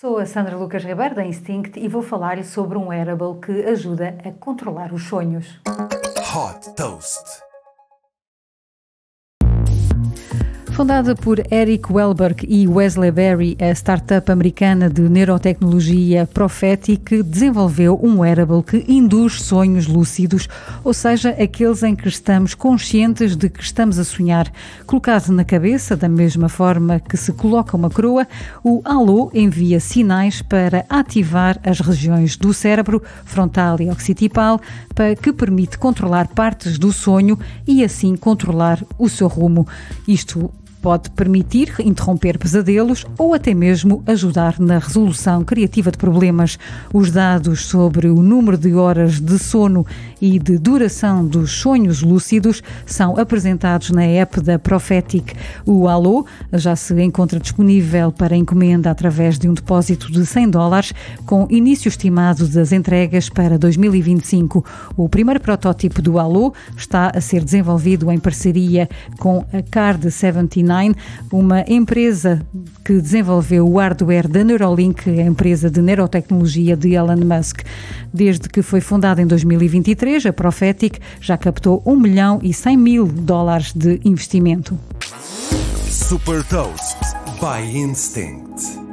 Sou a Sandra Lucas Ribeiro da Instinct e vou falar-lhe sobre um wearable que ajuda a controlar os sonhos. Hot Toast. Fundada por Eric Welberg e Wesley Berry, a startup americana de neurotecnologia Prophetic desenvolveu um wearable que induz sonhos lúcidos, ou seja, aqueles em que estamos conscientes de que estamos a sonhar. Colocado na cabeça, da mesma forma que se coloca uma coroa, o Halo envia sinais para ativar as regiões do cérebro, frontal e occipital, para que permite controlar partes do sonho e assim controlar o seu rumo. Isto Pode permitir interromper pesadelos ou até mesmo ajudar na resolução criativa de problemas. Os dados sobre o número de horas de sono e de duração dos sonhos lúcidos são apresentados na app da Prophetic. O Alô já se encontra disponível para encomenda através de um depósito de 100 dólares, com início estimado das entregas para 2025. O primeiro protótipo do Alô está a ser desenvolvido em parceria com a Card 79 uma empresa que desenvolveu o hardware da Neuralink, a empresa de neurotecnologia de Elon Musk. Desde que foi fundada em 2023, a Prophetic já captou 1 milhão e 100 mil dólares de investimento. Super Toast by Instinct.